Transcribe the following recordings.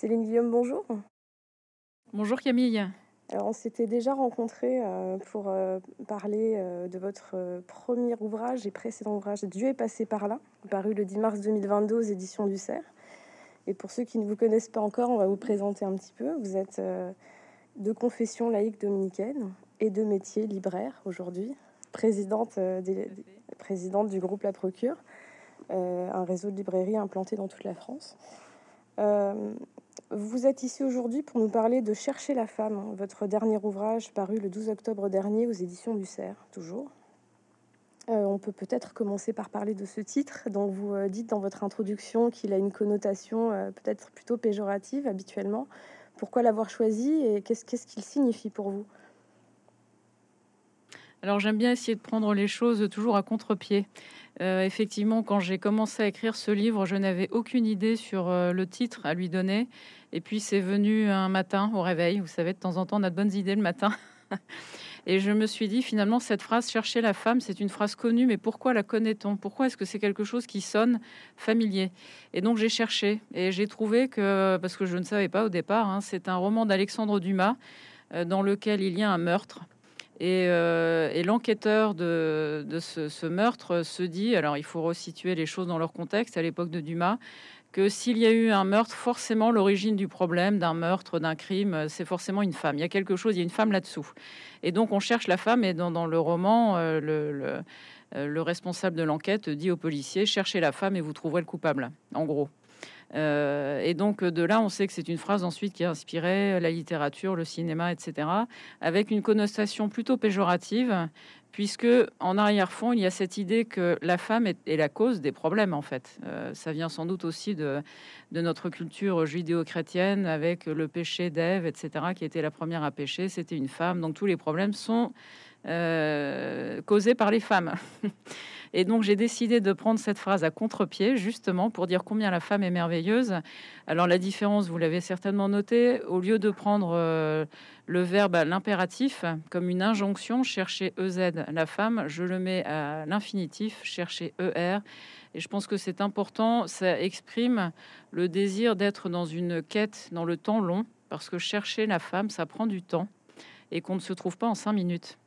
Céline Guillaume, bonjour. Bonjour Camille. Alors, on s'était déjà rencontrés euh, pour euh, parler euh, de votre premier ouvrage et précédent ouvrage Dieu est passé par là, paru le 10 mars 2022 aux éditions du Cerf. Et pour ceux qui ne vous connaissent pas encore, on va vous présenter un petit peu. Vous êtes de confession laïque dominicaine et de métier libraire aujourd'hui, présidente, présidente du groupe La Procure, un réseau de librairies implanté dans toute la France. Vous êtes ici aujourd'hui pour nous parler de Chercher la femme, votre dernier ouvrage paru le 12 octobre dernier aux éditions du Cerf, toujours. Euh, on peut peut-être commencer par parler de ce titre dont vous euh, dites dans votre introduction qu'il a une connotation euh, peut-être plutôt péjorative habituellement. Pourquoi l'avoir choisi et qu'est-ce qu'il signifie pour vous? Alors j'aime bien essayer de prendre les choses toujours à contre-pied. effectivement, quand j'ai commencé à écrire ce livre, je n'avais aucune idée sur le titre à lui donner. Et puis c'est venu un matin au réveil. Vous savez, de temps en temps, on a de bonnes idées le matin. Et je me suis dit, finalement, cette phrase, chercher la femme, c'est une phrase connue, mais pourquoi la connaît-on? Pourquoi est-ce que c'est quelque chose qui sonne familier? Et donc j'ai cherché, et j'ai trouvé que, parce que je ne savais pas au départ, hein, c'est un roman d'Alexandre Dumas, euh, dans lequel il y a un meurtre. Et, euh, l'enquêteur de, ce, ce, meurtre se dit, alors il faut resituer les choses dans leur contexte, à l'époque de Dumas, que s'il y a eu un meurtre, forcément l'origine du problème d'un meurtre, d'un crime, c'est forcément une femme. Il y a quelque chose, il y a une femme là-dessous. Et donc on cherche la femme, et dans, le roman, euh, le, euh, le, responsable de l'enquête dit aux policiers, cherchez la femme et vous trouverez le coupable, en gros. Euh, et donc de là, on sait que c'est une phrase ensuite qui a inspiré la littérature, le cinéma, etc., avec une connotation plutôt péjorative, puisque en arrière-fond, il y a cette idée que la femme est, la cause des problèmes, en fait. Euh, ça vient sans doute aussi de, de notre culture judéo-chrétienne, avec le péché d'Ève, etc., qui était la première à pécher, c'était une femme. Donc tous les problèmes sont euh, causés par les femmes. Et donc j'ai décidé de prendre cette phrase à contre-pied, justement, pour dire combien la femme est merveilleuse. Alors la différence, vous l'avez certainement noté, au lieu de prendre euh, le verbe à l'impératif comme une injonction, chercher EZ, la femme, je le mets à l'infinitif, chercher ER. Et je pense que c'est important, ça exprime le désir d'être dans une quête dans le temps long, parce que chercher la femme, ça prend du temps et qu'on ne se trouve pas en cinq minutes.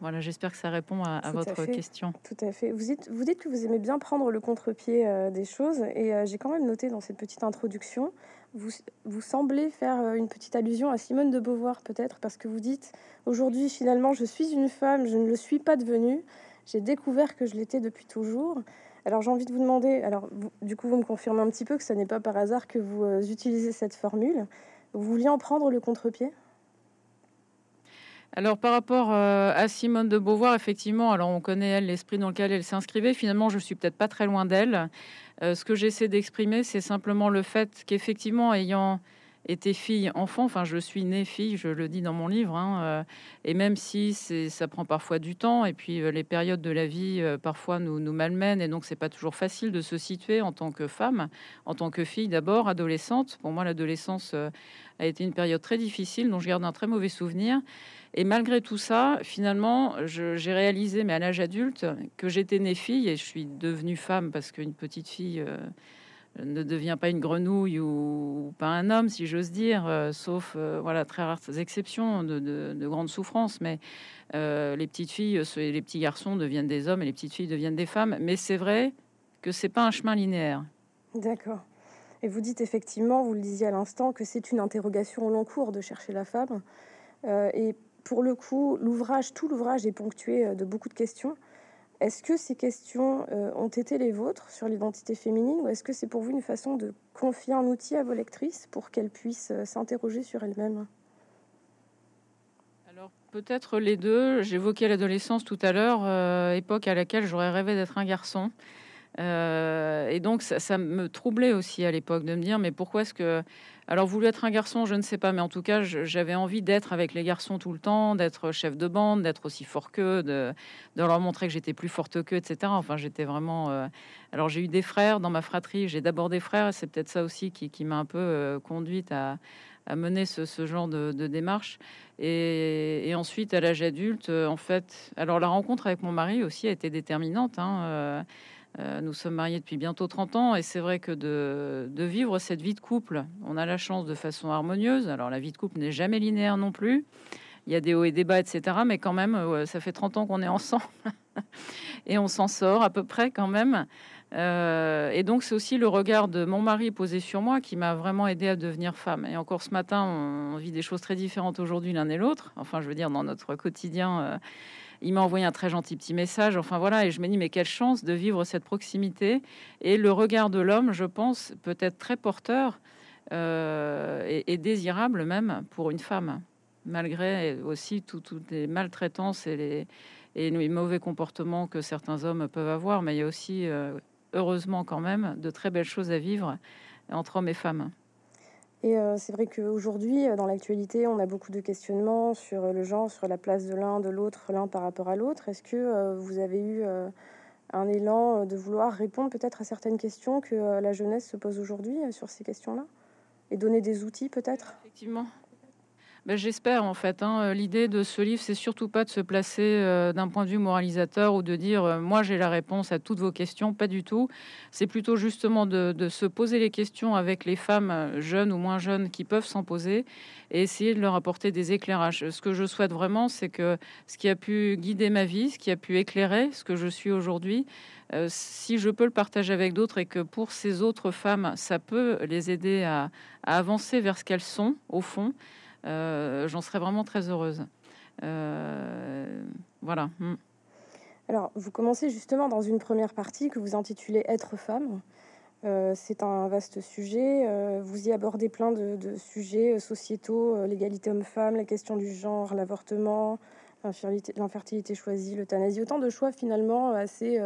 Voilà, j'espère que ça répond à, votre question. Tout à fait. Vous dites, vous dites que vous aimez bien prendre le contre-pied euh, des choses, et euh, j'ai quand même noté dans cette petite introduction, vous, vous semblez faire euh, une petite allusion à Simone de Beauvoir, peut-être, parce que vous dites aujourd'hui, finalement, je suis une femme, je ne le suis pas devenue, j'ai découvert que je l'étais depuis toujours. Alors j'ai envie de vous demander, alors du coup vous me confirmez un petit peu que ce n'est pas par hasard que vous utilisez cette formule. Vous vouliez en prendre le contre-pied? Alors par rapport euh, à Simone de Beauvoir, effectivement, alors on connaît elle l'esprit dans lequel elle s'inscrivait. Finalement, je suis peut-être pas très loin d'elle. Euh, ce que j'essaie d'exprimer, c'est simplement le fait qu'effectivement, ayant été fille, enfant, enfin je suis née fille, je le dis dans mon livre, hein, euh, et même si ça prend parfois du temps, et puis les périodes de la vie parfois nous, malmènent, et donc c'est pas toujours facile de se situer en tant que femme, en tant que fille d'abord, adolescente. Pour moi, l'adolescence a été une période très difficile dont je garde un très mauvais souvenir. Et malgré tout ça, finalement, j'ai réalisé, mais à l'âge adulte, que j'étais née fille et je suis devenue femme parce qu'une petite fille euh, ne devient pas une grenouille ou, pas un homme, si j'ose dire, euh, sauf euh, voilà très rares exceptions de, de, grandes souffrances. Mais les petites filles les petits garçons deviennent des hommes et les petites filles deviennent des femmes. Mais c'est vrai que c'est pas un chemin linéaire. D'accord. Et vous dites effectivement, vous le disiez à l'instant, que c'est une interrogation au long cours de chercher la femme. et pour le coup, l'ouvrage, tout l'ouvrage est ponctué euh, de beaucoup de questions. Est-ce que ces questions euh, ont été les vôtres sur l'identité féminine ou est-ce que c'est pour vous une façon de confier un outil à vos lectrices pour qu'elles puissent euh, s'interroger sur elles-mêmes? Alors peut-être les deux. J'évoquais l'adolescence tout à l'heure, époque à laquelle j'aurais rêvé d'être un garçon. et donc ça, me troublait aussi à l'époque de me dire mais pourquoi est-ce que alors, voulu être un garçon, je ne sais pas, mais en tout cas, j'avais envie d'être avec les garçons tout le temps, d'être chef de bande, d'être aussi fort qu'eux, de, leur montrer que j'étais plus forte qu'eux, etc. Enfin, j'étais vraiment. Euh, alors, j'ai eu des frères dans ma fratrie, j'ai d'abord des frères, et c'est peut-être ça aussi qui, m'a un peu euh, conduite à, mener ce, genre de, démarche. Et, ensuite, à l'âge adulte, euh, en fait, alors la rencontre avec mon mari aussi a été déterminante. Hein, nous sommes mariés depuis bientôt 30 ans et c'est vrai que de, vivre cette vie de couple, on a la chance de façon harmonieuse. Alors la vie de couple n'est jamais linéaire non plus. Il y a des hauts et des bas, etc. Mais quand même, ça fait 30 ans qu'on est ensemble et on s'en sort à peu près quand même. Euh, et donc c'est aussi le regard de mon mari posé sur moi qui m'a vraiment aidé à devenir femme. Et encore ce matin, on, vit des choses très différentes aujourd'hui l'un et l'autre. Enfin, je veux dire, dans notre quotidien, euh, il m'a envoyé un très gentil petit message. Enfin voilà, et je me dis, mais quelle chance de vivre cette proximité. Et le regard de l'homme, je pense, peut être très porteur euh, et, désirable même pour une femme, malgré aussi toutes les maltraitances et les, et les mauvais comportements que certains hommes peuvent avoir. Mais il y a aussi heureusement quand même, de très belles choses à vivre entre hommes et femmes. Et euh, c'est vrai qu'aujourd'hui, euh, dans l'actualité, on a beaucoup de questionnements sur euh, le genre, sur la place de l'un, de l'autre, l'un par rapport à l'autre. Est-ce que vous avez eu un élan de vouloir répondre peut-être à certaines questions que la jeunesse se pose aujourd'hui sur ces questions-là? Et donner des outils peut-être? Effectivement, ben, j'espère en fait. Hein. Euh, l'idée de ce livre, c'est surtout pas de se placer euh, d'un point de vue moralisateur ou de dire euh, moi j'ai la réponse à toutes vos questions. Pas du tout. C'est plutôt justement de, se poser les questions avec les femmes jeunes ou moins jeunes qui peuvent s'en poser et essayer de leur apporter des éclairages. Ce que je souhaite vraiment, c'est que ce qui a pu guider ma vie, ce qui a pu éclairer ce que je suis aujourd'hui, si je peux le partager avec d'autres et que pour ces autres femmes, ça peut les aider à avancer vers ce qu'elles sont au fond. Euh, j'en serais vraiment très heureuse. Euh, voilà. Mm. Alors, vous commencez justement dans une première partie que vous intitulez Être femme. Euh, c'est un vaste sujet. vous y abordez plein de, sujets sociétaux, l'égalité homme-femme, la question du genre, l'avortement, l'infertilité choisie, l'euthanasie. Autant de choix finalement assez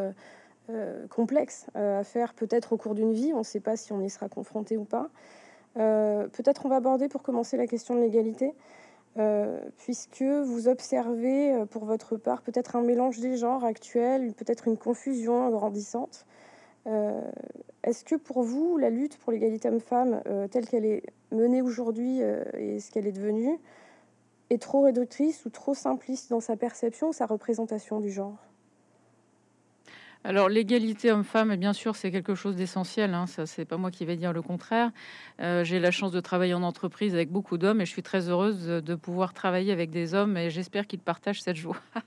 complexes à faire peut-être au cours d'une vie. On ne sait pas si on y sera confronté ou pas. Euh, peut-être on va aborder pour commencer la question de l'égalité, euh, puisque vous observez euh, pour votre part peut-être un mélange des genres actuels, peut-être une confusion grandissante. Est-ce que pour vous, la lutte pour l'égalité homme-femme, telle qu'elle est menée aujourd'hui et ce qu'elle est devenue, est trop réductrice ou trop simpliste dans sa perception ou sa représentation du genre? Alors l'égalité homme-femme, bien sûr, c'est quelque chose d'essentiel. Hein. Ça, c'est pas moi qui vais dire le contraire. Euh, j'ai la chance de travailler en entreprise avec beaucoup d'hommes et je suis très heureuse de, pouvoir travailler avec des hommes et j'espère qu'ils partagent cette joie.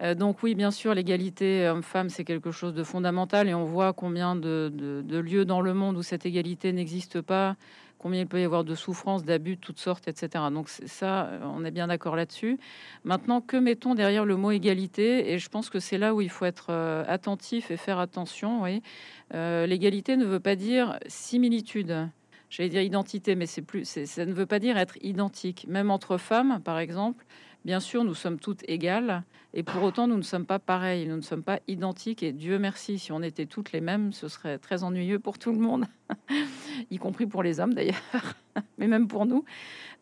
Euh, donc oui, bien sûr, l'égalité homme-femme, c'est quelque chose de fondamental et on voit combien de, lieux dans le monde où cette égalité n'existe pas combien il peut y avoir de souffrances, d'abus de toutes sortes, etc. Donc ça, euh, on est bien d'accord là-dessus. Maintenant, que mettons derrière le mot égalité Et je pense que c'est là où il faut être euh, attentif et faire attention. Euh, l'égalité ne veut pas dire similitude. J'allais dire identité, mais ça ne veut pas dire être identique. Même entre femmes, par exemple, Bien sûr, nous sommes toutes égales, et pour autant, nous ne sommes pas pareils, nous ne sommes pas identiques, et Dieu merci, si on était toutes les mêmes, ce serait très ennuyeux pour tout le monde, y compris pour les hommes d'ailleurs, mais même pour nous.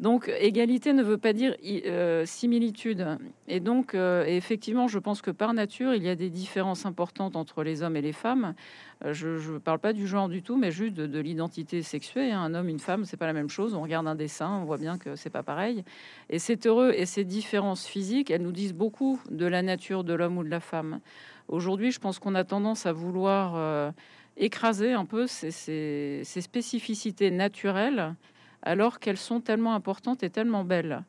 Donc, égalité ne veut pas dire euh, similitude. Et donc, euh, effectivement, je pense que par nature, il y a des différences importantes entre les hommes et les femmes. Euh, je ne parle pas du genre du tout, mais juste de, l'identité sexuelle. Hein. Un homme, une femme, c'est pas la même chose. On regarde un dessin, on voit bien que c'est pas pareil. Et c'est heureux. Et ces différences physiques, elles nous disent beaucoup de la nature de l'homme ou de la femme. Aujourd'hui, je pense qu'on a tendance à vouloir écraser un peu ces, spécificités naturelles alors qu'elles sont tellement importantes et tellement belles.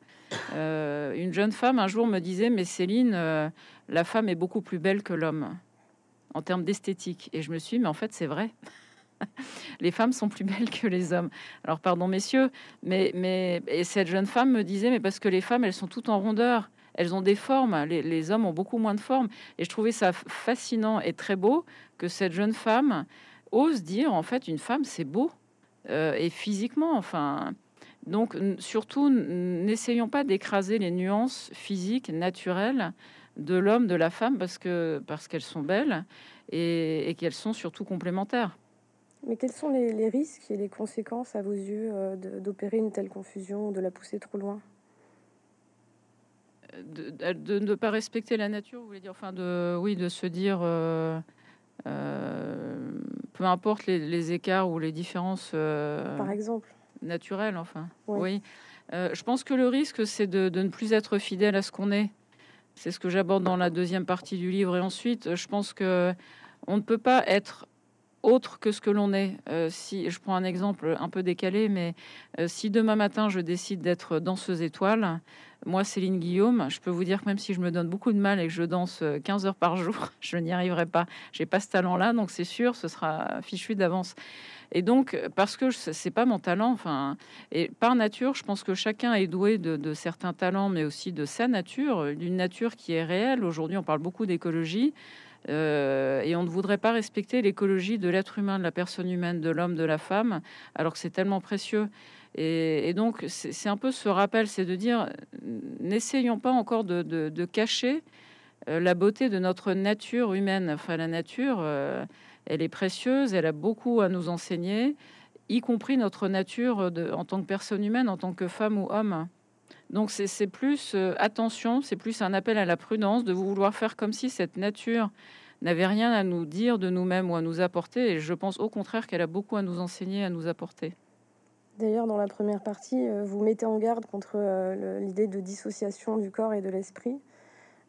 Euh, une jeune femme un jour me disait, mais Céline, euh, la femme est beaucoup plus belle que l'homme en termes d'esthétique. Et je me suis dit, mais en fait, c'est vrai. les femmes sont plus belles que les hommes. Alors, pardon, messieurs, mais, mais et cette jeune femme me disait, mais parce que les femmes, elles sont toutes en rondeur. Elles ont des formes, les, hommes ont beaucoup moins de formes. Et je trouvais ça fascinant et très beau que cette jeune femme ose dire, en fait, une femme, c'est beau. Euh, et physiquement. Enfin, donc surtout, n'essayons pas d'écraser les nuances physiques naturelles de l'homme, de la femme, parce que parce qu'elles sont belles et, qu'elles sont surtout complémentaires. Mais quels sont les, risques et les conséquences à vos yeux euh, d'opérer une telle confusion, de la pousser trop loin? De, ne pas respecter la nature, vous voulez dire, enfin, de, oui, de se dire, euh, peu importe les, écarts ou les différences. Euh, Par exemple. Naturelles, enfin. Oui. Euh, je pense que le risque, c'est de, ne plus être fidèle à ce qu'on est. C'est ce que j'aborde dans la deuxième partie du livre. Et ensuite, je pense que On ne peut pas être autre que ce que l'on est. Euh, si je prends un exemple un peu décalé, mais euh, si demain matin je décide d'être danseuse étoile, moi Céline Guillaume, je peux vous dire que même si je me donne beaucoup de mal et que je danse 15 heures par jour, je n'y arriverai pas. J'ai pas ce talent-là, donc c'est sûr, ce sera fichu d'avance. Et donc, parce que c'est pas mon talent, enfin, et par nature, je pense que chacun est doué de, de certains talents, mais aussi de sa nature, d'une nature qui est réelle. Aujourd'hui, on parle beaucoup d'écologie. Euh, et on ne voudrait pas respecter l'écologie de l'être humain, de la personne humaine, de l'homme, de la femme, alors que c'est tellement précieux. Et, donc, c'est un peu ce rappel, c'est de dire, n'essayons pas encore de, cacher euh, la beauté de notre nature humaine. Enfin, la nature, euh, elle est précieuse, elle a beaucoup à nous enseigner, y compris notre nature en tant que personne humaine, en tant que femme ou homme. Donc c'est plus euh, attention, c'est plus un appel à la prudence de vouloir faire comme si cette nature n'avait rien à nous dire de nous-mêmes ou à nous apporter. Et je pense au contraire qu'elle a beaucoup à nous enseigner, à nous apporter. D'ailleurs, dans la première partie, euh, vous mettez en garde contre euh, l'idée de dissociation du corps et de l'esprit.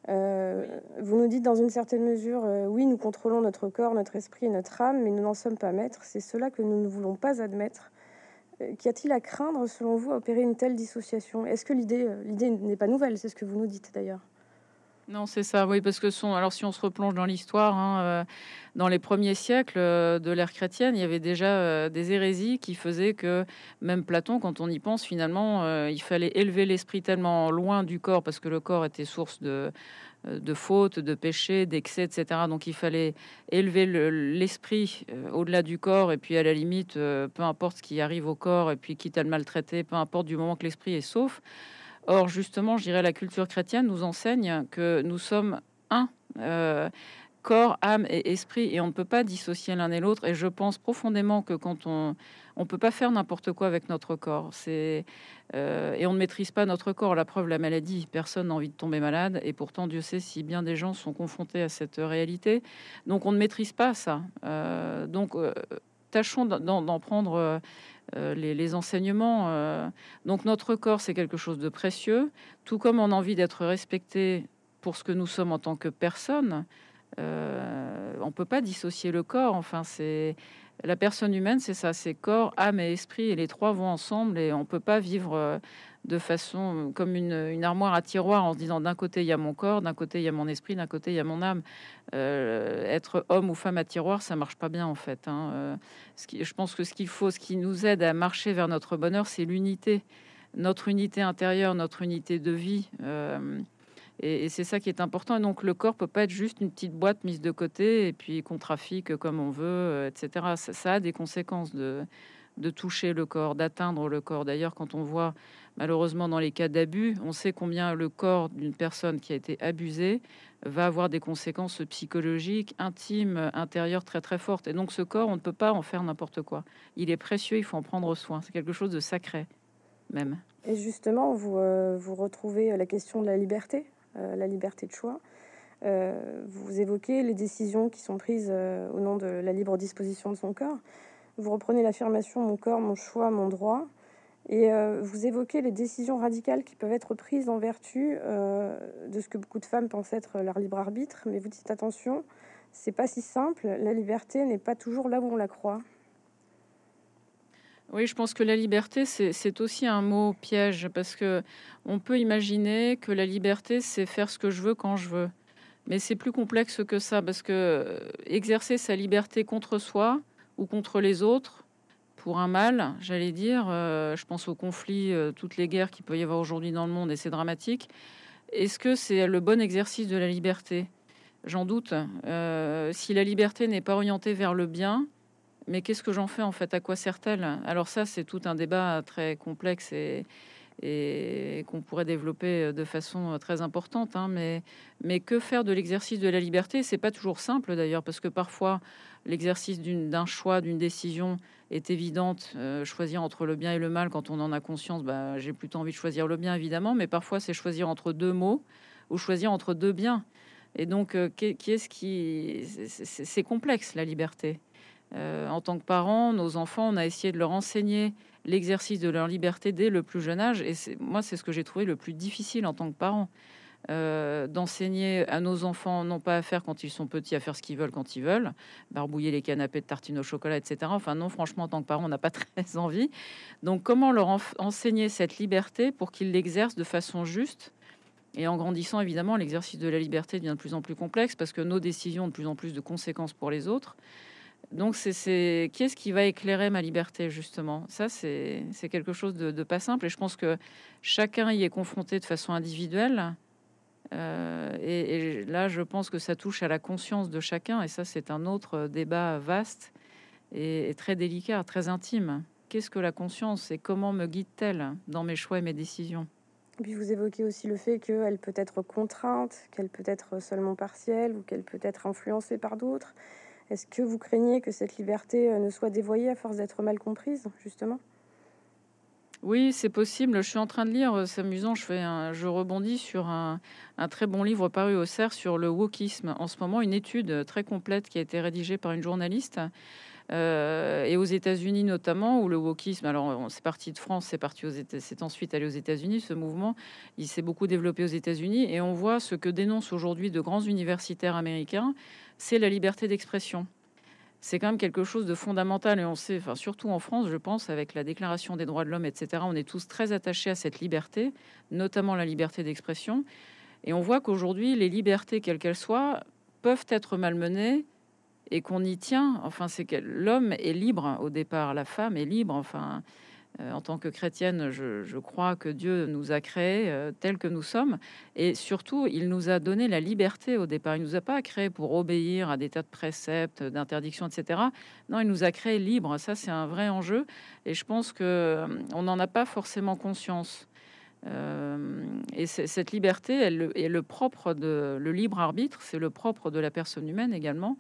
vous nous dites dans une certaine mesure, oui, nous contrôlons notre corps, notre esprit et notre âme, mais nous n'en sommes pas maîtres. C'est cela que nous ne voulons pas admettre. Euh, qu'y a-t-il à craindre, selon vous, à opérer une telle dissociation? Est-ce que l'idée, euh, l'idée n'est pas nouvelle? C'est ce que vous nous dites d'ailleurs. Non, c'est ça, oui, parce que son, alors si on se replonge dans l'histoire, hein, euh, dans les premiers siècles de l'ère chrétienne, il y avait déjà des hérésies qui faisaient que même Platon, quand on y pense, finalement, il fallait élever l'esprit tellement loin du corps, parce que le corps était source de, euh, de fautes, de péchés, d'excès, etc. Donc il fallait élever l'esprit euh, au-delà du corps et puis à la limite, euh, peu importe ce qui arrive au corps et puis quitte à le maltraiter, peu importe du moment que l'esprit est sauf. Or justement, je dirais la culture chrétienne nous enseigne que nous sommes un corps, âme et esprit, et on ne peut pas dissocier l'un et l'autre. Et je pense profondément que quand on on peut pas faire n'importe quoi avec notre corps, c'est euh, et on ne maîtrise pas notre corps. La preuve, la maladie, personne n'a envie de tomber malade, et pourtant Dieu sait si bien des gens sont confrontés à cette réalité. Donc on ne maîtrise pas ça. Euh, donc euh, tâchons d'en prendre. Les, les, enseignements. donc notre corps, c'est quelque chose de précieux, tout comme on a envie d'être respecté pour ce que nous sommes en tant que personne. Euh, on peut pas dissocier le corps. Enfin, c'est la personne humaine, c'est ça, c'est corps, âme et esprit, et les trois vont ensemble. Et on peut pas vivre euh, de façon comme une, armoire à tiroir en se disant d'un côté il y a mon corps, d'un côté il y a mon esprit, d'un côté il y a mon âme. Euh, être homme ou femme à tiroir, ça marche pas bien en fait. Hein. qui, je pense que ce qu'il faut, ce qui nous aide à marcher vers notre bonheur, c'est l'unité, notre unité intérieure, notre unité de vie. Et, c'est ça qui est important. Et donc le corps peut pas être juste une petite boîte mise de côté et puis qu'on trafique comme on veut, euh, etc. Ça, a des conséquences de, de toucher le corps, d'atteindre le corps. D'ailleurs, quand on voit malheureusement dans les cas d'abus, on sait combien le corps d'une personne qui a été abusée va avoir des conséquences psychologiques, intimes, intérieures très très fortes. Et donc ce corps, on ne peut pas en faire n'importe quoi. Il est précieux, il faut en prendre soin. C'est quelque chose de sacré même. Et justement, vous, euh, vous retrouvez la question de la liberté euh, la liberté de choix. Euh, vous évoquez les décisions qui sont prises euh, au nom de la libre disposition de son corps. Vous reprenez l'affirmation mon corps, mon choix, mon droit. Et vous évoquez les décisions radicales qui peuvent être prises en vertu de ce que beaucoup de femmes pensent être leur libre arbitre. Mais vous dites attention, c'est pas si simple. La liberté n'est pas toujours là où on la croit. Oui, je pense que la liberté, c'est aussi un mot piège parce que on peut imaginer que la liberté, c'est faire ce que je veux quand je veux. Mais c'est plus complexe que ça parce que euh, exercer sa liberté contre soi ou contre les autres pour un mal, j'allais dire, euh, je pense aux conflits, euh, toutes les guerres qu'il peut y avoir aujourd'hui dans le monde et c'est dramatique. Est-ce que c'est le bon exercice de la liberté? J'en doute. si la liberté n'est pas orientée vers le bien, mais qu'est-ce que j'en fais en fait? À quoi sert-elle? Alors ça, c'est tout un débat très complexe et, et qu'on pourrait développer de façon très importante. Hein, mais, mais que faire de l'exercice de la liberté? C'est pas toujours simple d'ailleurs, parce que parfois l'exercice d'un choix, d'une décision est évidente. Euh, choisir entre le bien et le mal, quand on en a conscience, bah, j'ai plutôt envie de choisir le bien évidemment, mais parfois c'est choisir entre deux mots ou choisir entre deux biens. Et donc, euh, qui, est-ce qui... C'est complexe la liberté. Euh, en tant que parents, nos enfants, on a essayé de leur enseigner l'exercice de leur liberté dès le plus jeune âge. Et moi, c'est ce que j'ai trouvé le plus difficile en tant que parent. euh, d'enseigner à nos enfants, non pas à faire quand ils sont petits, à faire ce qu'ils veulent quand ils veulent, barbouiller les canapés de tartines au chocolat, etc. Enfin non, franchement, en tant que parent, on n'a pas très envie. Donc comment leur enseigner cette liberté pour qu'ils l'exercent de façon juste et en grandissant, évidemment, l'exercice de la liberté devient de plus en plus complexe parce que nos décisions ont de plus en plus de conséquences pour les autres. Donc, c'est qu'est-ce qui va éclairer ma liberté, justement? Ça, c'est quelque chose de, pas simple. Et je pense que chacun y est confronté de façon individuelle. Euh, et, là, je pense que ça touche à la conscience de chacun. Et ça, c'est un autre débat vaste et, et très délicat, très intime. Qu'est-ce que la conscience et comment me guide-t-elle dans mes choix et mes décisions? Puis vous évoquez aussi le fait qu'elle peut être contrainte, qu'elle peut être seulement partielle ou qu'elle peut être influencée par d'autres. Est-ce que vous craignez que cette liberté euh, ne soit dévoyée à force d'être mal comprise, justement? Oui, c'est possible. Je suis en train de lire, euh, c'est amusant, je, fais je rebondis sur un, très bon livre paru au CERF sur le wokisme. En ce moment, une étude très complète qui a été rédigée par une journaliste euh, et aux États-Unis notamment, où le wokisme, alors c'est parti de France, c'est parti aux c'est ensuite allé aux États-Unis. Ce mouvement, il s'est beaucoup développé aux États-Unis, et on voit ce que dénoncent aujourd'hui de grands universitaires américains, c'est la liberté d'expression. C'est quand même quelque chose de fondamental, et on sait, enfin surtout en France, je pense, avec la Déclaration des droits de l'homme, etc. On est tous très attachés à cette liberté, notamment la liberté d'expression. Et on voit qu'aujourd'hui, les libertés, quelles qu'elles soient, peuvent être malmenées et qu'on y tient. Enfin, c'est que l'homme est libre au départ, la femme est libre. Enfin, euh, en tant que chrétienne, je, crois que Dieu nous a créés euh, tels que nous sommes, et surtout, il nous a donné la liberté au départ. Il nous a pas créés pour obéir à des tas de préceptes, d'interdictions, etc. Non, il nous a créés libres. Ça, c'est un vrai enjeu, et je pense que euh, on n'en a pas forcément conscience. et cette liberté, elle est le propre de le libre arbitre, c'est le propre de la personne humaine également.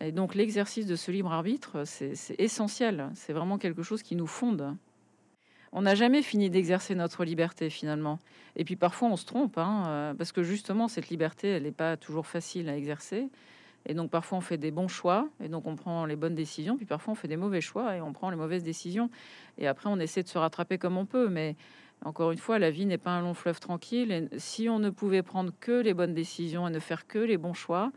Et donc l'exercice de ce libre arbitre, c'est essentiel. C'est vraiment quelque chose qui nous fonde. On n'a jamais fini d'exercer notre liberté finalement. Et puis parfois on se trompe, hein, euh, parce que justement cette liberté, elle n'est pas toujours facile à exercer. Et donc parfois on fait des bons choix, et donc on prend les bonnes décisions, puis parfois on fait des mauvais choix et on prend les mauvaises décisions. Et après on essaie de se rattraper comme on peut. Mais encore une fois, la vie n'est pas un long fleuve tranquille. Et si on ne pouvait prendre que les bonnes décisions et ne faire que les bons choix,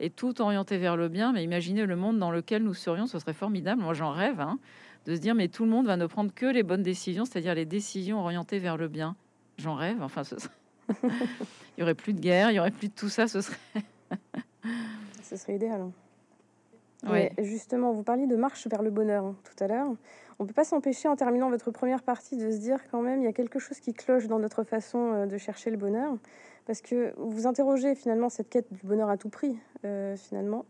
et tout orienté vers le bien. Mais imaginez le monde dans lequel nous serions, ce serait formidable. Moi, j'en rêve, hein, de se dire, mais tout le monde va ne prendre que les bonnes décisions, c'est-à-dire les décisions orientées vers le bien. J'en rêve. Enfin, ce il y aurait plus de guerre, il y aurait plus de tout ça. Ce serait, ce serait idéal. Hein. Ouais. justement, vous parliez de marche vers le bonheur hein, tout à l'heure. On peut pas s'empêcher, en terminant votre première partie, de se dire quand même, il y a quelque chose qui cloche dans notre façon euh, de chercher le bonheur. Parce que vous interrogez finalement cette quête du bonheur à tout prix, euh, finalement,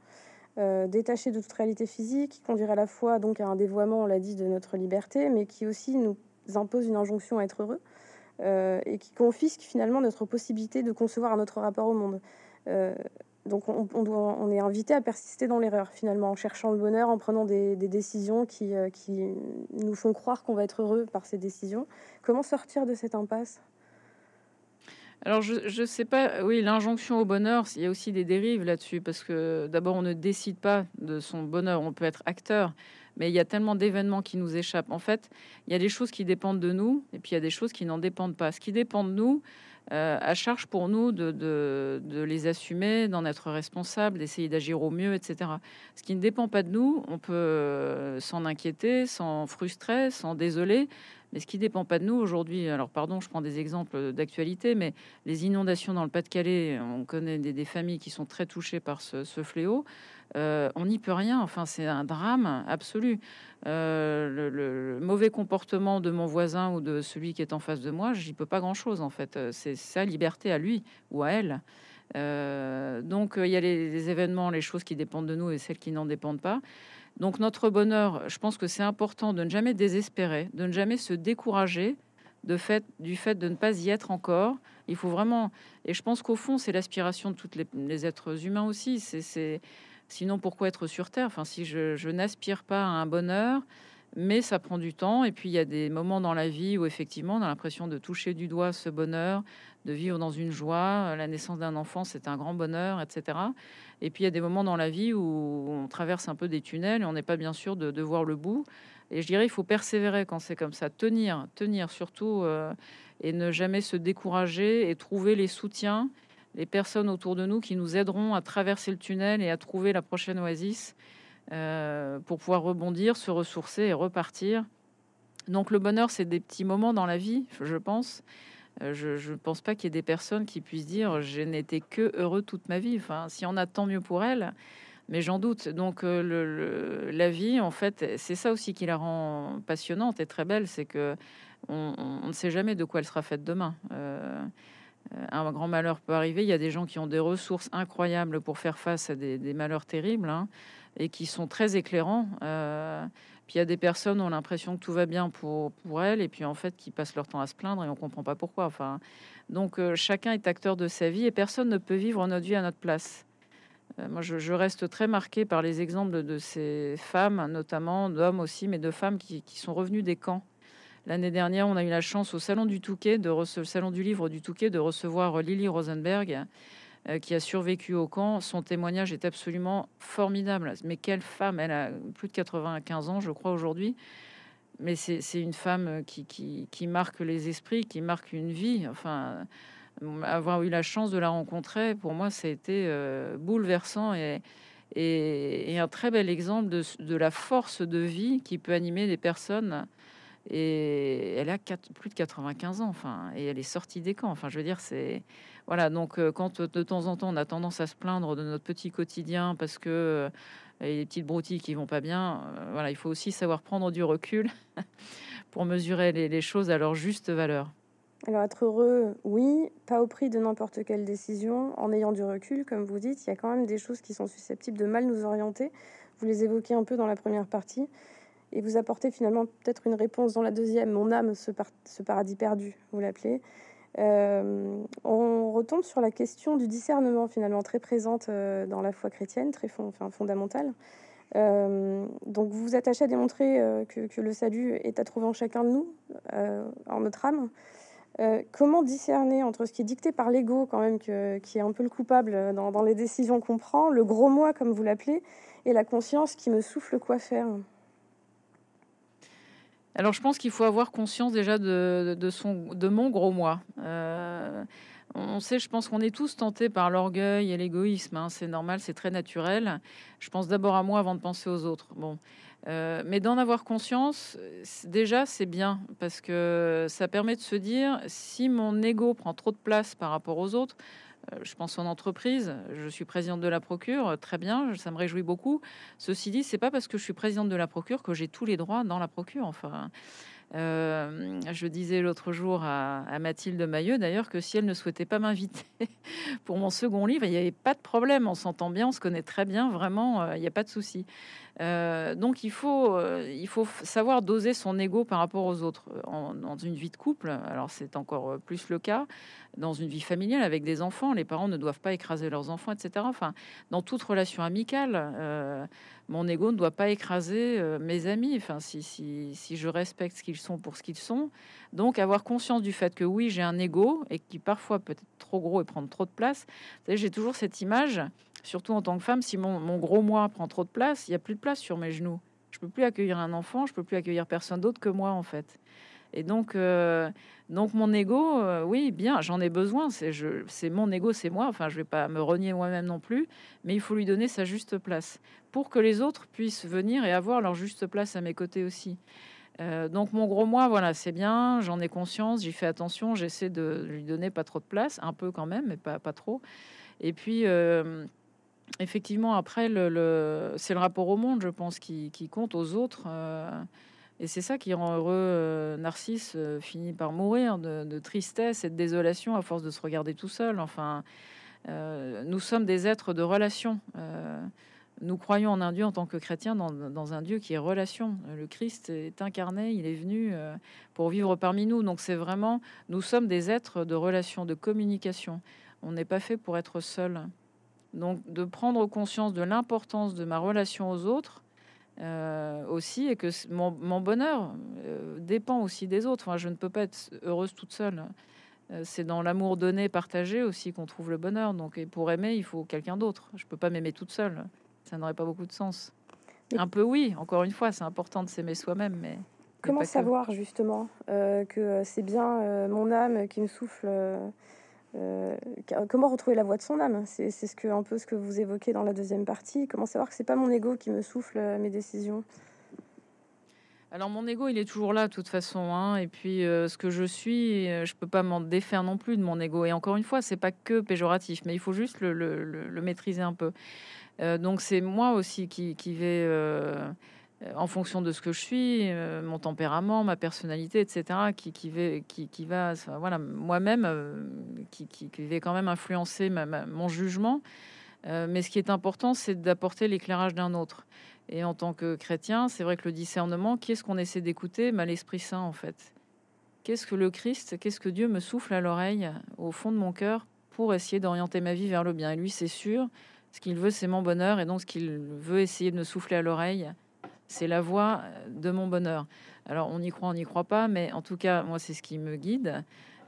euh, détaché de toute réalité physique, qui conduirait à la fois donc à un dévoiement, on l'a dit, de notre liberté, mais qui aussi nous impose une injonction à être heureux euh, et qui confisque finalement notre possibilité de concevoir un autre rapport au monde. donc on, est invité à persister dans l'erreur finalement, en cherchant le bonheur, en prenant des, des décisions qui, qui nous font croire qu'on va être heureux par ces décisions. Comment sortir de cette impasse? Alors, je ne sais pas, oui, l'injonction au bonheur, il y a aussi des dérives là-dessus, parce que d'abord, on ne décide pas de son bonheur, on peut être acteur, mais il y a tellement d'événements qui nous échappent. En fait, il y a des choses qui dépendent de nous, et puis il y a des choses qui n'en dépendent pas. Ce qui dépend de nous, euh, à charge pour nous de, de, de les assumer, d'en être responsable, d'essayer d'agir au mieux, etc. Ce qui ne dépend pas de nous, on peut euh, s'en inquiéter, s'en frustrer, s'en désoler, mais ce qui ne dépend pas de nous aujourd'hui, alors pardon, je prends des exemples d'actualité, mais les inondations dans le Pas-de-Calais, on connaît des, familles qui sont très touchées par ce, fléau. Euh, on n'y peut rien. Enfin, c'est un drame absolu. Euh, le, mauvais comportement de mon voisin ou de celui qui est en face de moi, j'y peux pas grand-chose en fait. C'est sa liberté à lui ou à elle. Euh, donc il y a les, événements, les choses qui dépendent de nous et celles qui n'en dépendent pas. Donc notre bonheur, je pense que c'est important de ne jamais désespérer, de ne jamais se décourager du fait de ne pas y être encore. Il faut vraiment, et je pense qu'au fond, c'est l'aspiration de tous les, êtres humains aussi. C'est, sinon pourquoi être sur Terre? Enfin, si je, n'aspire pas à un bonheur, mais ça prend du temps. Et puis il y a des moments dans la vie où effectivement on a l'impression de toucher du doigt ce bonheur, de vivre dans une joie. La naissance d'un enfant, c'est un grand bonheur, etc. Et puis il y a des moments dans la vie où on traverse un peu des tunnels et on n'est pas bien sûr de, voir le bout. Et je dirais, il faut persévérer quand c'est comme ça, tenir, tenir surtout, euh, et ne jamais se décourager et trouver les soutiens, les personnes autour de nous qui nous aideront à traverser le tunnel et à trouver la prochaine oasis pour pouvoir rebondir, se ressourcer et repartir. Donc le bonheur, c'est des petits moments dans la vie, je pense. Euh, je ne pense pas qu'il y ait des personnes qui puissent dire je n'étais que heureux toute ma vie. Enfin, si on a tant mieux pour elle, mais j'en doute. Donc euh, la vie, en fait, c'est ça aussi qui la rend passionnante et très belle, c'est que on, ne sait jamais de quoi elle sera faite demain. un grand malheur peut arriver. Il y a des gens qui ont des ressources incroyables pour faire face à des, malheurs terribles. Hein et qui sont très éclairants. Euh, puis il y a des personnes qui ont l'impression que tout va bien pour, pour elles, et puis en fait qui passent leur temps à se plaindre et on comprend pas pourquoi. Enfin, donc euh, chacun est acteur de sa vie et personne ne peut vivre notre vie à notre place. Euh, moi, je, reste très marqué par les exemples de, ces femmes, notamment d'hommes aussi, mais de femmes qui, qui sont revenues des camps. L'année dernière, on a eu la chance au salon du Touquet, de le salon du livre du Touquet, de recevoir Lily Rosenberg, qui a survécu au camp. Son témoignage est absolument formidable. Mais quelle femme Elle a plus de 95 ans, je crois, aujourd'hui. Mais c'est une femme qui, marque les esprits, qui marque une vie. Enfin, avoir eu la chance de la rencontrer, pour moi, ça a été euh, bouleversant et, et, un très bel exemple de, de, la force de vie qui peut animer des personnes. Et elle a plus de 95 ans, enfin, et elle est sortie des camps. Enfin, je veux dire, c'est voilà, donc euh, quand de temps en temps on a tendance à se plaindre de notre petit quotidien parce que euh, les petites broutilles qui vont pas bien, euh, voilà, il faut aussi savoir prendre du recul pour mesurer les, choses à leur juste valeur. Alors être heureux, oui, pas au prix de n'importe quelle décision, en ayant du recul, comme vous dites, il y a quand même des choses qui sont susceptibles de mal nous orienter. Vous les évoquez un peu dans la première partie, et vous apportez finalement peut-être une réponse dans la deuxième, mon âme, ce, paradis perdu, vous l'appelez. Euh, on retombe sur la question du discernement finalement très présente euh, dans la foi chrétienne, très enfin, fondamentale. Euh, donc vous vous attachez à démontrer que, le salut est à trouver en chacun de nous, en notre âme. comment discerner entre ce qui est dicté par l'ego quand même, qui est un peu le coupable dans les décisions qu'on prend, le gros moi comme vous l'appelez, et la conscience qui me souffle quoi faire? Alors je pense qu'il faut avoir conscience déjà de, son, de mon gros moi. Euh, on sait, je pense qu'on est tous tentés par l'orgueil et l'égoïsme. Hein. c'est normal, c'est très naturel. Je pense d'abord à moi avant de penser aux autres. Bon, euh, mais d'en avoir conscience, déjà c'est bien parce que ça permet de se dire si mon ego prend trop de place par rapport aux autres, je pense en entreprise, je suis présidente de la procure, très bien, ça me réjouit beaucoup. Ceci dit, c'est pas parce que je suis présidente de la procure que j'ai tous les droits dans la procure. Enfin, euh, je disais l'autre jour à, Mathilde Maillot d'ailleurs que si elle ne souhaitait pas m'inviter pour mon second livre, il n'y avait pas de problème, on s'entend bien, on se connaît très bien, vraiment, euh, il n'y a pas de souci. Euh, donc il faut, il faut savoir doser son ego par rapport aux autres. En, dans une vie de couple, alors c'est encore plus le cas, dans une vie familiale avec des enfants, les parents ne doivent pas écraser leurs enfants, etc. Enfin, dans toute relation amicale mon ego ne doit pas écraser euh, mes amis. Enfin, si, si, si je respecte ce qu'ils sont pour ce qu'ils sont, donc avoir conscience du fait que oui, j'ai un ego et qui parfois peut être trop gros et prendre trop de place. j'ai toujours cette image, surtout en tant que femme, si mon, mon gros moi prend trop de place, il n'y a plus de place sur mes genoux. Je peux plus accueillir un enfant, je peux plus accueillir personne d'autre que moi en fait. Et donc, euh, donc mon ego, euh, oui, bien, j'en ai besoin. C'est, je, c'est mon ego, c'est moi. Enfin, je vais pas me renier moi-même non plus, mais il faut lui donner sa juste place pour que les autres puissent venir et avoir leur juste place à mes côtés aussi. Euh, donc mon gros moi, voilà, c'est bien, j'en ai conscience, j'y fais attention, j'essaie de lui donner pas trop de place, un peu quand même, mais pas, pas trop. Et puis, effectivement, après, c'est le rapport au monde, je pense, qui, compte aux autres. Et c'est ça qui rend heureux euh, Narcisse, euh, finit par mourir de, tristesse et de désolation à force de se regarder tout seul. Enfin, euh, nous sommes des êtres de relation. nous croyons en un Dieu en tant que chrétien, dans, un Dieu qui est relation. Le Christ est incarné, il est venu pour vivre parmi nous. Donc c'est vraiment, nous sommes des êtres de relation, de communication. On n'est pas fait pour être seul. Donc de prendre conscience de l'importance de ma relation aux autres aussi et que mon, bonheur dépend aussi des autres. Enfin, je ne peux pas être heureuse toute seule. c'est dans l'amour donné, partagé aussi qu'on trouve le bonheur. Donc, et pour aimer, il faut quelqu'un d'autre. Je peux pas m'aimer toute seule. Ça n'aurait pas beaucoup de sens. Un peu oui, encore une fois, c'est important de s'aimer soi-même, mais comment savoir justement que c'est bien mon âme qui me souffle euh, comment retrouver la voix de son âme? C'est ce que, un peu ce que vous évoquez dans la deuxième partie. Comment savoir que c'est pas mon ego qui me souffle euh, mes décisions? Alors mon ego, il est toujours là de toute façon, hein. et puis euh, ce que je suis, je peux pas m'en défaire non plus de mon ego. Et encore une fois, c'est pas que péjoratif, mais il faut juste le, maîtriser un peu. donc c'est moi aussi qui, qui vais en fonction de ce que je suis, euh, mon tempérament, ma personnalité, etc., qui, qui, va, qui va voilà, moi-même, euh, qui, qui, va quand même influencer mon jugement. mais ce qui est important, c'est d'apporter l'éclairage d'un autre. Et en tant que chrétien, c'est vrai que le discernement, qu'est-ce qu'on essaie d'écouter? Bah, L'Esprit Saint, en fait. Qu'est-ce que le Christ, qu'est-ce que Dieu me souffle à l'oreille, au fond de mon cœur, pour essayer d'orienter ma vie vers le bien? Et lui, c'est sûr, ce qu'il veut, c'est mon bonheur, et donc ce qu'il veut essayer de me souffler à l'oreille, c'est la voie de mon bonheur. Alors on y croit, on n'y croit pas, mais en tout cas, moi, c'est ce qui me guide.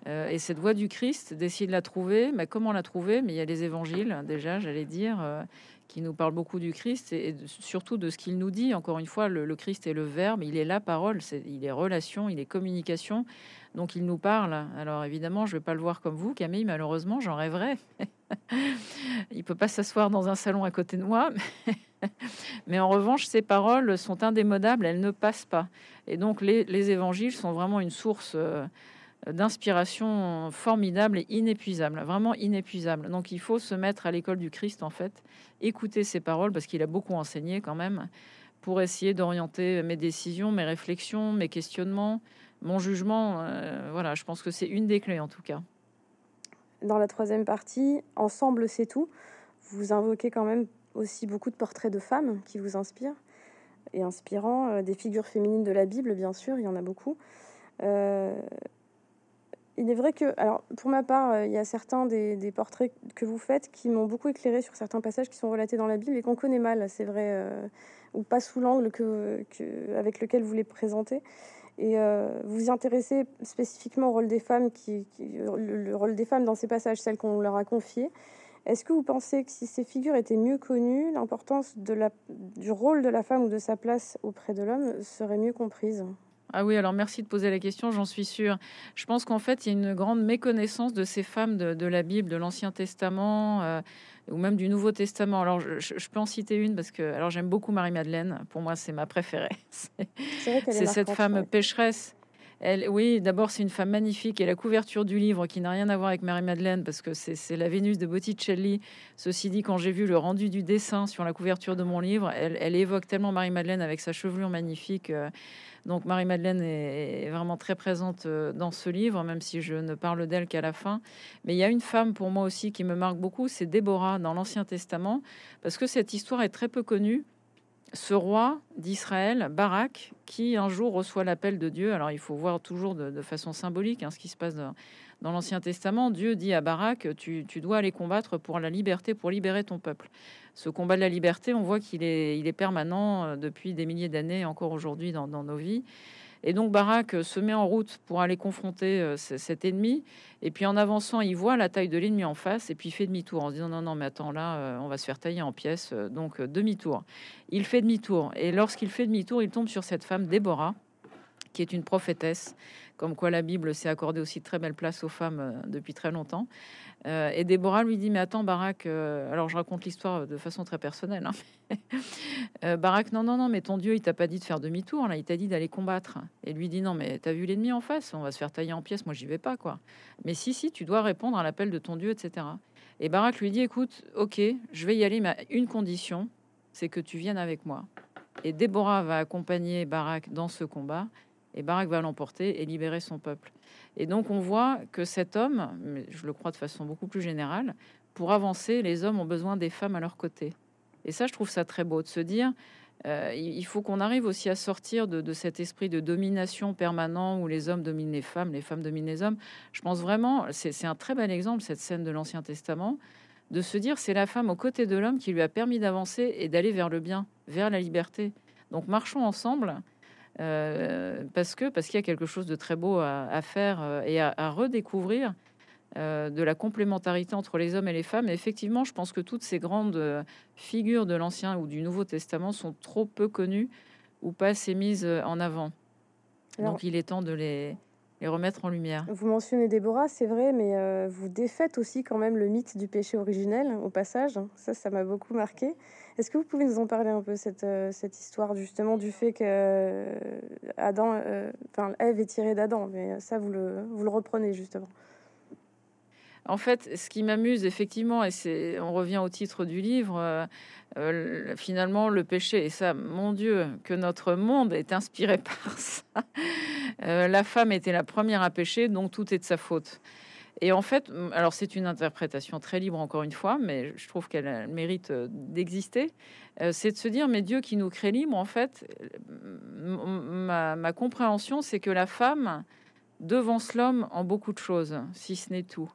Euh, et cette voie du Christ, d'essayer de la trouver, mais comment la trouver? Mais il y a les évangiles, déjà, j'allais dire, euh, qui nous parlent beaucoup du Christ et, surtout de ce qu'il nous dit. Encore une fois, le, Christ est le Verbe, il est la parole, il est relation, il est communication. Donc il nous parle. Alors évidemment, je vais pas le voir comme vous, Camille. Malheureusement, j'en rêverais. il peut pas s'asseoir dans un salon à côté de moi. en revanche, ces paroles sont indémodables, elles ne passent pas. Et donc les, évangiles sont vraiment une source euh, d'inspiration formidable et inépuisable, vraiment inépuisable. Donc il faut se mettre à l'école du Christ, en fait, écouter ces paroles, parce qu'il a beaucoup enseigné quand même, pour essayer d'orienter mes décisions, mes réflexions, mes questionnements, mon jugement. Euh, voilà, je pense que c'est une des clés en tout cas. Dans la troisième partie, Ensemble, c'est tout. Vous invoquez quand même aussi beaucoup de portraits de femmes qui vous inspirent et inspirant, euh, des figures féminines de la Bible, bien sûr, il y en a beaucoup. Euh, il est vrai que, alors pour ma part, euh, il y a certains des, portraits que vous faites qui m'ont beaucoup éclairé sur certains passages qui sont relatés dans la Bible et qu'on connaît mal, c'est vrai, ou pas sous l'angle que, avec lequel vous les présentez. Et vous vous intéressez spécifiquement au rôle des femmes, qui, le, rôle des femmes dans ces passages, celles qu'on leur a confiées. Est-ce que vous pensez que si ces figures étaient mieux connues, l'importance du rôle de la femme ou de sa place auprès de l'homme serait mieux comprise? Ah oui, alors merci de poser la question, j'en suis sûre. Je pense qu'en fait, il y a une grande méconnaissance de ces femmes de, la Bible, de l'Ancien Testament euh, ou même du Nouveau Testament. Alors, je, peux en citer une parce que alors j'aime beaucoup Marie-Madeleine. Pour moi, c'est ma préférée. C'est cette femme pécheresse oui, d'abord, c'est une femme magnifique et la couverture du livre qui n'a rien à voir avec Marie-Madeleine parce que c'est la Vénus de Botticelli. Ceci dit, quand j'ai vu le rendu du dessin sur la couverture de mon livre, elle, évoque tellement Marie-Madeleine avec sa chevelure magnifique. Euh, donc Marie-Madeleine est, vraiment très présente euh, dans ce livre, même si je ne parle d'elle qu'à la fin. Mais il y a une femme pour moi aussi qui me marque beaucoup, c'est Déborah dans l'Ancien Testament, parce que cette histoire est très peu connue ce roi d'Israël, Barak, qui un jour reçoit l'appel de Dieu. Alors il faut voir toujours de, façon symbolique hein, ce qui se passe dans, l'Ancien Testament. Dieu dit à Barak, tu, dois aller combattre pour la liberté, pour libérer ton peuple. Ce combat de la liberté, on voit qu'il est, permanent euh, depuis des milliers d'années, encore aujourd'hui dans nos vies. Et donc Barak euh, se met en route pour aller confronter euh, cet ennemi. Et puis en avançant, il voit la taille de l'ennemi en face et puis il fait demi-tour en se disant non, non, mais attends, là, euh, on va se faire tailler en pièces. Donc demi-tour. Il fait demi-tour. Et lorsqu'il fait demi-tour, il tombe sur cette femme, Déborah, qui est une prophétesse, comme quoi la Bible s'est accordée aussi très belle place aux femmes depuis très longtemps. Euh, et Déborah lui dit Mais attends, Barak, euh, alors je raconte l'histoire de façon très personnelle. Hein. Euh, Barak, non, non, non, mais ton Dieu, il t'a pas dit de faire demi-tour, là, il t'a dit d'aller combattre. Et lui dit Non, mais t'as vu l'ennemi en face, on va se faire tailler en pièces, moi j'y vais pas, quoi. Mais si, si, tu dois répondre à l'appel de ton Dieu, etc. Et Barak lui dit Écoute, ok, je vais y aller, mais une condition, c'est que tu viennes avec moi. Et Déborah va accompagner Barak dans ce combat, et Barak va l'emporter et libérer son peuple. Et donc on voit que cet homme, mais je le crois de façon beaucoup plus générale, pour avancer, les hommes ont besoin des femmes à leur côté. Et ça, je trouve ça très beau de se dire, euh, il faut qu'on arrive aussi à sortir de, cet esprit de domination permanent où les hommes dominent les femmes, les femmes dominent les hommes. Je pense vraiment, c'est un très bel exemple, cette scène de l'Ancien Testament, de se dire c'est la femme aux côtés de l'homme qui lui a permis d'avancer et d'aller vers le bien, vers la liberté. Donc marchons ensemble. Parce que parce qu'il y a quelque chose de très beau à, faire et à, redécouvrir de la complémentarité entre les hommes et les femmes. effectivement, je pense que toutes ces grandes figures de l'Ancien ou du Nouveau Testament sont trop peu connues ou pas assez mises en avant. Donc il est temps de les, les remettre en lumière. Vous mentionnez Déborah, c'est vrai, mais euh, vous défaites aussi quand même le mythe du péché originel au passage. Ça, ça m'a beaucoup marqué. Est-ce que vous pouvez nous en parler un peu cette, euh, cette histoire justement du fait que euh, Adam, enfin Ève est tirée d'Adam, mais ça vous le, vous le reprenez justement. En fait, ce qui m'amuse effectivement, et c'est, on revient au titre du livre, euh, finalement, le péché, et ça, mon Dieu, que notre monde est inspiré par ça. Euh, la femme était la première à pécher, donc tout est de sa faute. Et en fait, alors c'est une interprétation très libre encore une fois, mais je trouve qu'elle mérite euh, d'exister. c'est de se dire, mais Dieu qui nous crée libre, en fait, ma, ma compréhension, c'est que la femme devance l'homme en beaucoup de choses, si ce n'est tout.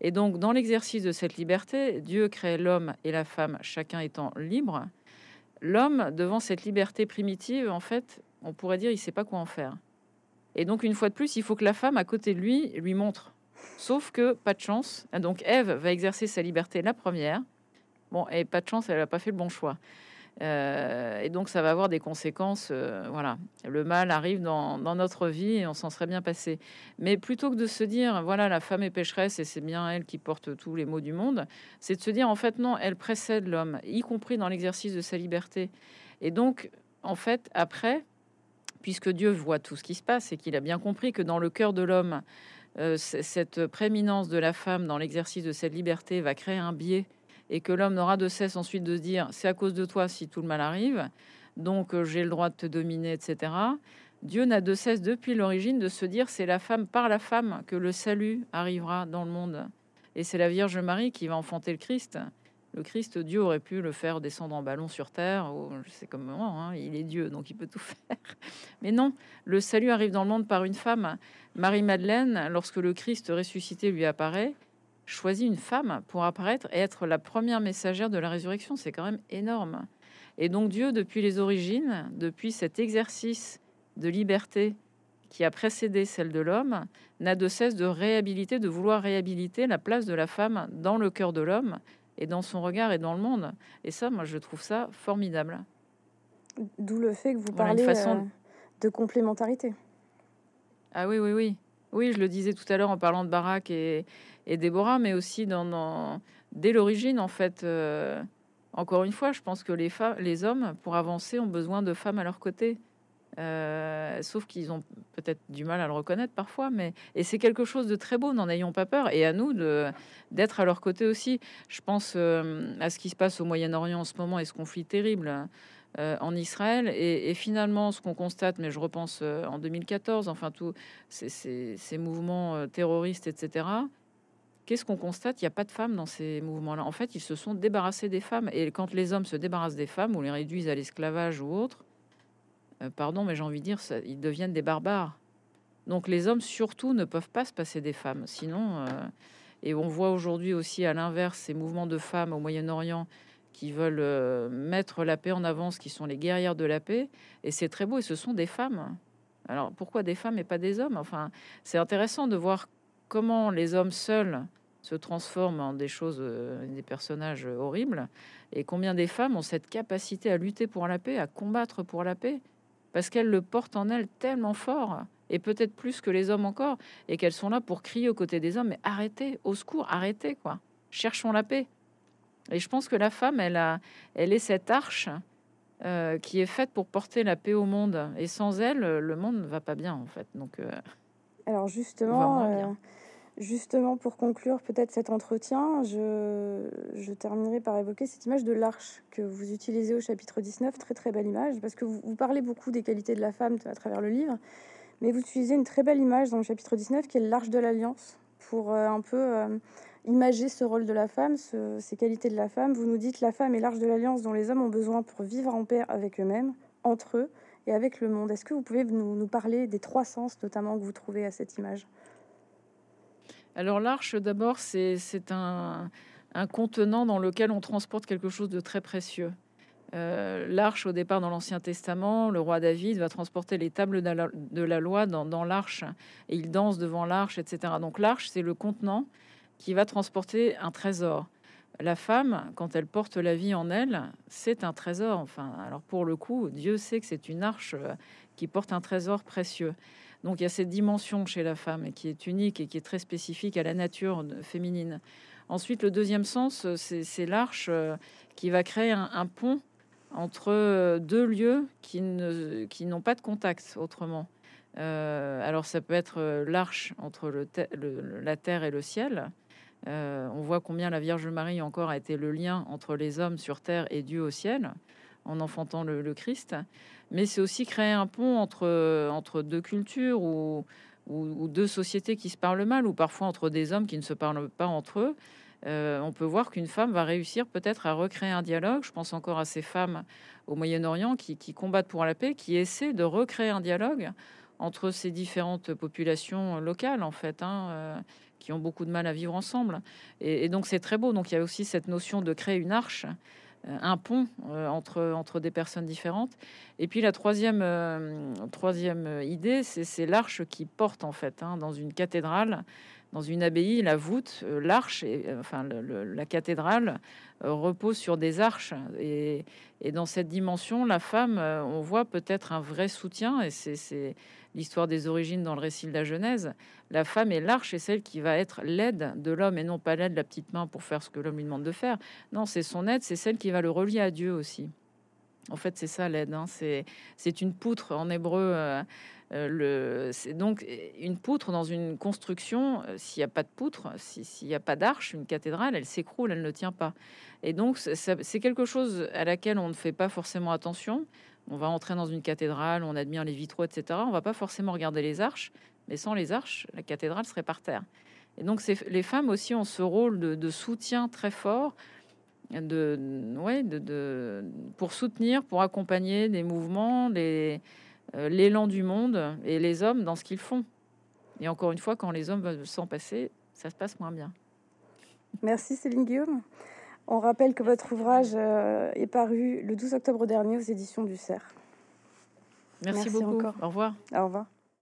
Et donc, dans l'exercice de cette liberté, Dieu crée l'homme et la femme, chacun étant libre. L'homme, devant cette liberté primitive, en fait, on pourrait dire, il sait pas quoi en faire. Et donc, une fois de plus, il faut que la femme, à côté de lui, lui montre. Sauf que, pas de chance. Donc, Ève va exercer sa liberté la première. Bon, et pas de chance, elle n'a pas fait le bon choix. Euh, et donc, ça va avoir des conséquences. Euh, voilà, le mal arrive dans, notre vie et on s'en serait bien passé. Mais plutôt que de se dire, voilà, la femme est pécheresse et c'est bien elle qui porte tous les maux du monde, c'est de se dire, en fait, non, elle précède l'homme, y compris dans l'exercice de sa liberté. Et donc, en fait, après, puisque Dieu voit tout ce qui se passe et qu'il a bien compris que dans le cœur de l'homme, cette prééminence de la femme dans l'exercice de cette liberté va créer un biais et que l'homme n'aura de cesse ensuite de se dire c'est à cause de toi si tout le mal arrive, donc euh, j'ai le droit de te dominer, etc. Dieu n'a de cesse depuis l'origine de se dire c'est la femme par la femme que le salut arrivera dans le monde. Et c'est la Vierge Marie qui va enfanter le Christ. Le Christ, Dieu aurait pu le faire descendre en ballon sur terre, ou je sais comment, hein, il est Dieu, donc il peut tout faire. Mais non, le salut arrive dans le monde par une femme. Marie-Madeleine, lorsque le Christ ressuscité lui apparaît, choisit une femme pour apparaître et être la première messagère de la résurrection. C'est quand même énorme. Et donc Dieu, depuis les origines, depuis cet exercice de liberté qui a précédé celle de l'homme, n'a de cesse de réhabiliter, de vouloir réhabiliter la place de la femme dans le cœur de l'homme et dans son regard et dans le monde. Et ça, moi, je trouve ça formidable. D'où le fait que vous parlez façon... Euh, de complémentarité. Ah oui, oui, oui. Oui, je le disais tout à l'heure en parlant de Barak et, et Déborah, mais aussi dans, dès l'origine, en fait. Euh, encore une fois, je pense que les, femmes, les hommes, pour avancer, ont besoin de femmes à leur côté. Euh, sauf qu'ils ont peut-être du mal à le reconnaître parfois, mais et c'est quelque chose de très beau, n'en ayons pas peur, et à nous d'être à leur côté aussi. Je pense euh, à ce qui se passe au Moyen-Orient en ce moment et ce conflit terrible en Israël, et, finalement ce qu'on constate, mais je repense en 2014, enfin tous ces, ces, mouvements terroristes, etc. Qu'est-ce qu'on constate? Il n'y a pas de femmes dans ces mouvements-là. En fait, ils se sont débarrassés des femmes. Et quand les hommes se débarrassent des femmes ou les réduisent à l'esclavage ou autre, euh, pardon, mais j'ai envie de dire, ils deviennent des barbares. Donc les hommes, surtout, ne peuvent pas se passer des femmes. Sinon, euh, et on voit aujourd'hui aussi à l'inverse ces mouvements de femmes au Moyen-Orient qui veulent euh, mettre la paix en avance, qui sont les guerrières de la paix. Et c'est très beau, et ce sont des femmes. Alors pourquoi des femmes et pas des hommes? Enfin, c'est intéressant de voir comment les hommes seuls se transforment en des choses, des personnages horribles, et combien des femmes ont cette capacité à lutter pour la paix, à combattre pour la paix, parce qu'elles le portent en elles tellement fort, et peut-être plus que les hommes encore, et qu'elles sont là pour crier aux côtés des hommes, mais arrêtez, au secours, arrêtez, quoi, cherchons la paix. Et je pense que la femme, elle, a, elle est cette arche euh, qui est faite pour porter la paix au monde, et sans elle, le monde ne va pas bien, en fait. Donc, euh, alors justement, Justement, pour conclure peut-être cet entretien, je, terminerai par évoquer cette image de l'arche que vous utilisez au chapitre 19, très très belle image, parce que vous, parlez beaucoup des qualités de la femme à travers le livre, mais vous utilisez une très belle image dans le chapitre 19 qui est l'arche de l'alliance, pour euh, un peu euh, imager ce rôle de la femme, ces qualités de la femme. Vous nous dites la femme est l'arche de l'alliance dont les hommes ont besoin pour vivre en paix avec eux-mêmes, entre eux et avec le monde. Est-ce que vous pouvez nous, nous parler des trois sens notamment que vous trouvez à cette image? Alors l'arche, d'abord, c'est un, contenant dans lequel on transporte quelque chose de très précieux. l'arche, au départ dans l'Ancien Testament, le roi David va transporter les tables de la, loi dans, l'arche et il danse devant l'arche, etc. Donc l'arche, c'est le contenant qui va transporter un trésor. La femme, quand elle porte la vie en elle, c'est un trésor. Enfin, alors pour le coup, Dieu sait que c'est une arche qui porte un trésor précieux. Donc il y a cette dimension chez la femme qui est unique et qui est très spécifique à la nature féminine. Ensuite, le deuxième sens, c'est l'arche euh, qui va créer un, pont entre euh, deux lieux qui n'ont pas de contact autrement. Euh, alors ça peut être l'arche entre la terre et le ciel. on voit combien la Vierge Marie encore a été le lien entre les hommes sur terre et Dieu au ciel en enfantant le, Christ. Mais c'est aussi créer un pont entre, entre deux cultures ou, ou, deux sociétés qui se parlent mal, ou parfois entre des hommes qui ne se parlent pas entre eux. Euh, on peut voir qu'une femme va réussir peut-être à recréer un dialogue. Je pense encore à ces femmes au Moyen-Orient qui, combattent pour la paix, qui essaient de recréer un dialogue entre ces différentes populations locales, en fait, hein, euh, qui ont beaucoup de mal à vivre ensemble. Et, donc c'est très beau. Donc il y a aussi cette notion de créer une arche euh, un pont euh, entre, entre des personnes différentes. Et puis la troisième, euh, troisième idée, c'est l'arche qui porte en fait hein, dans une cathédrale, dans une abbaye, la voûte, l'arche, enfin la cathédrale repose sur des arches. Et, et, dans cette dimension, la femme, on voit peut-être un vrai soutien, et c'est l'histoire des origines dans le récit de la Genèse, la femme est l'arche et celle qui va être l'aide de l'homme et non pas l'aide de la petite main pour faire ce que l'homme lui demande de faire. Non, c'est son aide, c'est celle qui va le relier à Dieu aussi. En fait, c'est ça l'aide. Hein. C'est une poutre en hébreu. Euh, euh, c'est donc une poutre dans une construction. Euh, s'il n'y a pas de poutre, s'il n'y a pas d'arche, une cathédrale, elle s'écroule, elle ne tient pas. Et donc, c'est quelque chose à laquelle on ne fait pas forcément attention on va entrer dans une cathédrale, on admire les vitraux, etc. On va pas forcément regarder les arches, mais sans les arches, la cathédrale serait par terre. Et donc, les femmes aussi ont ce rôle de, soutien très fort, de, pour soutenir, pour accompagner des mouvements, euh, l'élan du monde et les hommes dans ce qu'ils font. Et encore une fois, quand les hommes veulent s'en passer, ça se passe moins bien. Merci Céline Guillaume. On rappelle que votre ouvrage euh, est paru le 12 octobre dernier aux éditions du CERF. Merci, beaucoup. Encore. Au revoir. Au revoir.